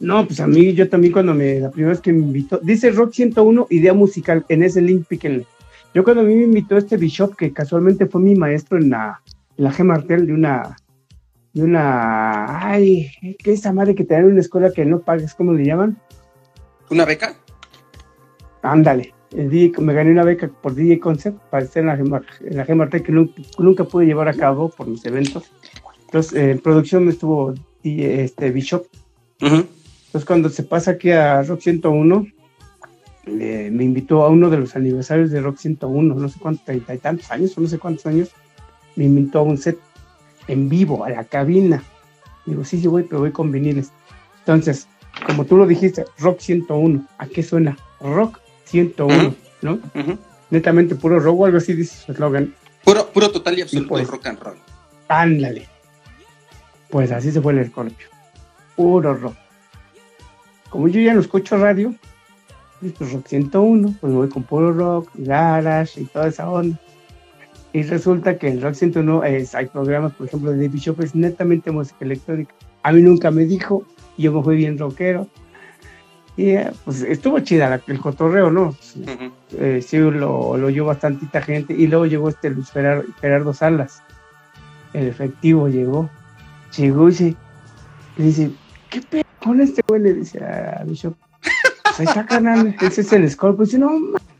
No, pues a mí, yo también cuando me, la primera vez que me invitó, dice Rock 101, idea musical, en ese link píquenle. Yo cuando a mí me invitó este Bishop, que casualmente fue mi maestro en la, en la G Martel de una, de una, ay, ¿qué es esa madre que te dan en una escuela que no pagues? ¿Cómo le llaman? ¿Una beca? Ándale, me gané una beca por DJ Concept para estar en la, en la G que nunca, pude llevar a cabo por mis eventos. Entonces, en producción me estuvo este Bishop. Entonces, cuando se pasa aquí a Rock 101, me invitó a uno de los aniversarios de Rock 101, no sé cuántos, treinta y tantos años, o no sé cuántos años, me invitó a un set en vivo, a la cabina. Digo, sí, sí voy, pero voy con viniles. Entonces, como tú lo dijiste, Rock 101, ¿a qué suena? Rock 101, ¿no? Netamente puro rock o algo así dice su eslogan. Puro, puro total y absoluto pues, rock and roll. Ándale. Pues así se fue el Scorpio. Puro rock. Como yo ya no escucho radio, pues Rock 101, pues voy con puro rock, garage y toda esa onda. Y resulta que en Rock 101 es, hay programas, por ejemplo, de David Shop, es netamente música electrónica. A mí nunca me dijo, y yo me fui bien rockero. Y eh, pues estuvo chida el cotorreo, ¿no? Eh, sí, lo, lo oyó bastantita gente. Y luego llegó este Luis Gerardo Salas. El efectivo llegó. Llegó y dice, dice ¿qué pedo con este güey? Le dice a Bishop. Pues ahí está, canal. Ese es el Scorpio. Dice, no,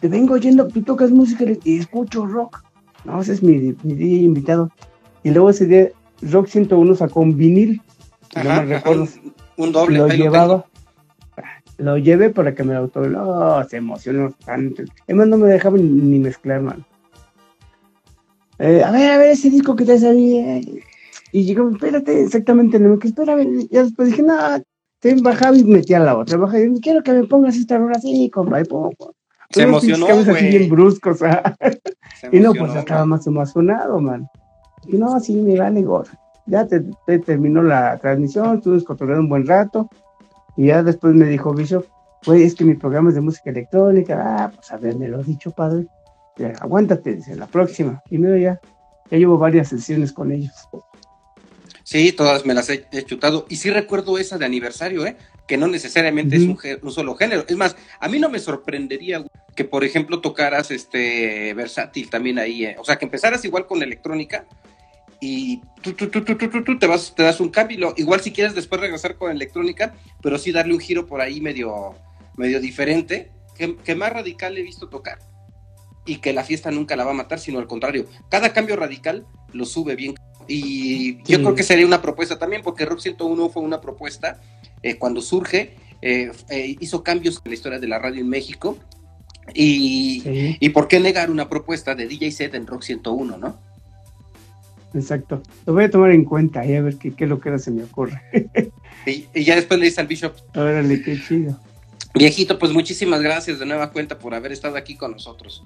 te vengo oyendo, tú tocas música y escucho rock. No, ese es mi, mi invitado. Y luego ese día, Rock 101 sacó un vinil. no me recuerdo. Un, doble. Lo llevaba. Lo, llevé para que me lo Oh, se emocionó tanto. Además, no me dejaba ni, mezclar, man. Eh, a ver, a ver, ese disco que te sabía. Y llegó, espérate, exactamente, no me que espera, ya después dije, no, te bajaba y metía la otra, bajaba y quiero que me pongas esta rola así, compa, y pongo, se emocionó, güey. bien bruscos, y no, pues estaba más emocionado, man. Y no, sí, me vale gorro. Ya te, terminó la transmisión, estuve cotorreando un buen rato, y ya después me dijo Bishop, güey, es que mi programa es de música electrónica, ah, pues a ver, me lo has dicho, padre. aguántate, dice, la próxima. Y mira, ya, ya llevo varias sesiones con ellos. Sí, todas me las he, chutado. Y sí recuerdo esa de aniversario, ¿eh? Que no necesariamente es un, un, solo género. Es más, a mí no me sorprendería que, por ejemplo, tocaras este versátil también ahí. ¿eh? O sea, que empezaras igual con electrónica y tú, tú, tú, tú, te, vas, te das un cambio. igual si quieres después regresar con electrónica, pero sí darle un giro por ahí medio, medio diferente, que, que más radical he visto tocar y que la fiesta nunca la va a matar, sino al contrario, cada cambio radical lo sube bien y yo creo que sería una propuesta también, porque Rock 101 fue una propuesta eh, cuando surge, eh, eh, hizo cambios en la historia de la radio en México. Y, y, por qué negar una propuesta de DJ set en Rock 101, ¿no? Exacto. Lo voy a tomar en cuenta y a ver qué, qué lo que se me ocurre. y, ya después le dice al Bishop. Órale, qué chido. Viejito, pues muchísimas gracias de nueva cuenta por haber estado aquí con nosotros.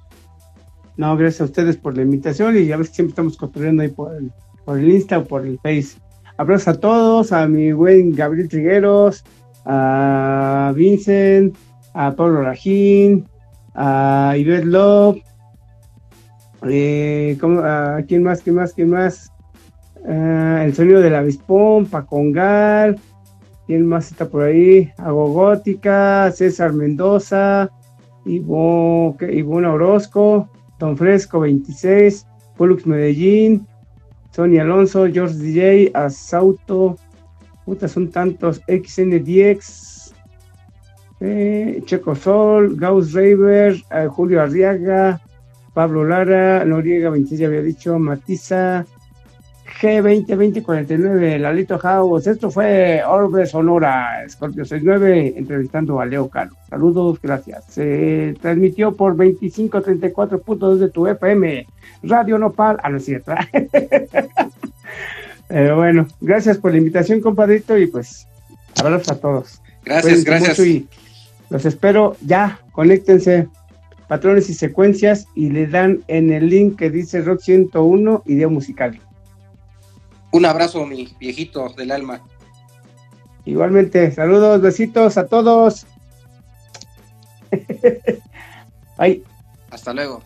No, gracias a ustedes por la invitación y a ver si siempre estamos construyendo ahí por el por el Insta o por el Face. Abrazo a todos, a mi buen Gabriel Trigueros, a Vincent, a Pablo Rajín, a Ivette Love, eh, ¿a quién más, quién más, quién más? Ah, el sonido del avispón, Pacongal, ¿quién más está por ahí? Agogótica, César Mendoza, Ivona Orozco, Don Fresco 26, Pollux Medellín, Sony Alonso, George DJ, Asauto, puta, son tantos, XN10, eh, Checo Sol, Gauss Raver, eh, Julio Arriaga, Pablo Lara, Noriega 26 ya había dicho, Matiza, G202049, Lalito House. Esto fue Orbe Sonora, Scorpio 69, entrevistando a Leo Cano. Saludos, gracias. Se transmitió por 2534.2 de tu FM, Radio Nopal. No es cierto. Pero bueno, gracias por la invitación, compadrito, y pues abrazos a todos. Gracias, gracias. Y los espero ya, conéctense, patrones y secuencias, y le dan en el link que dice Rock 101, idea musical. Un abrazo, mi viejito del alma. Igualmente, saludos, besitos a todos. Bye. Hasta luego.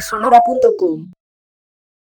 rsonora.com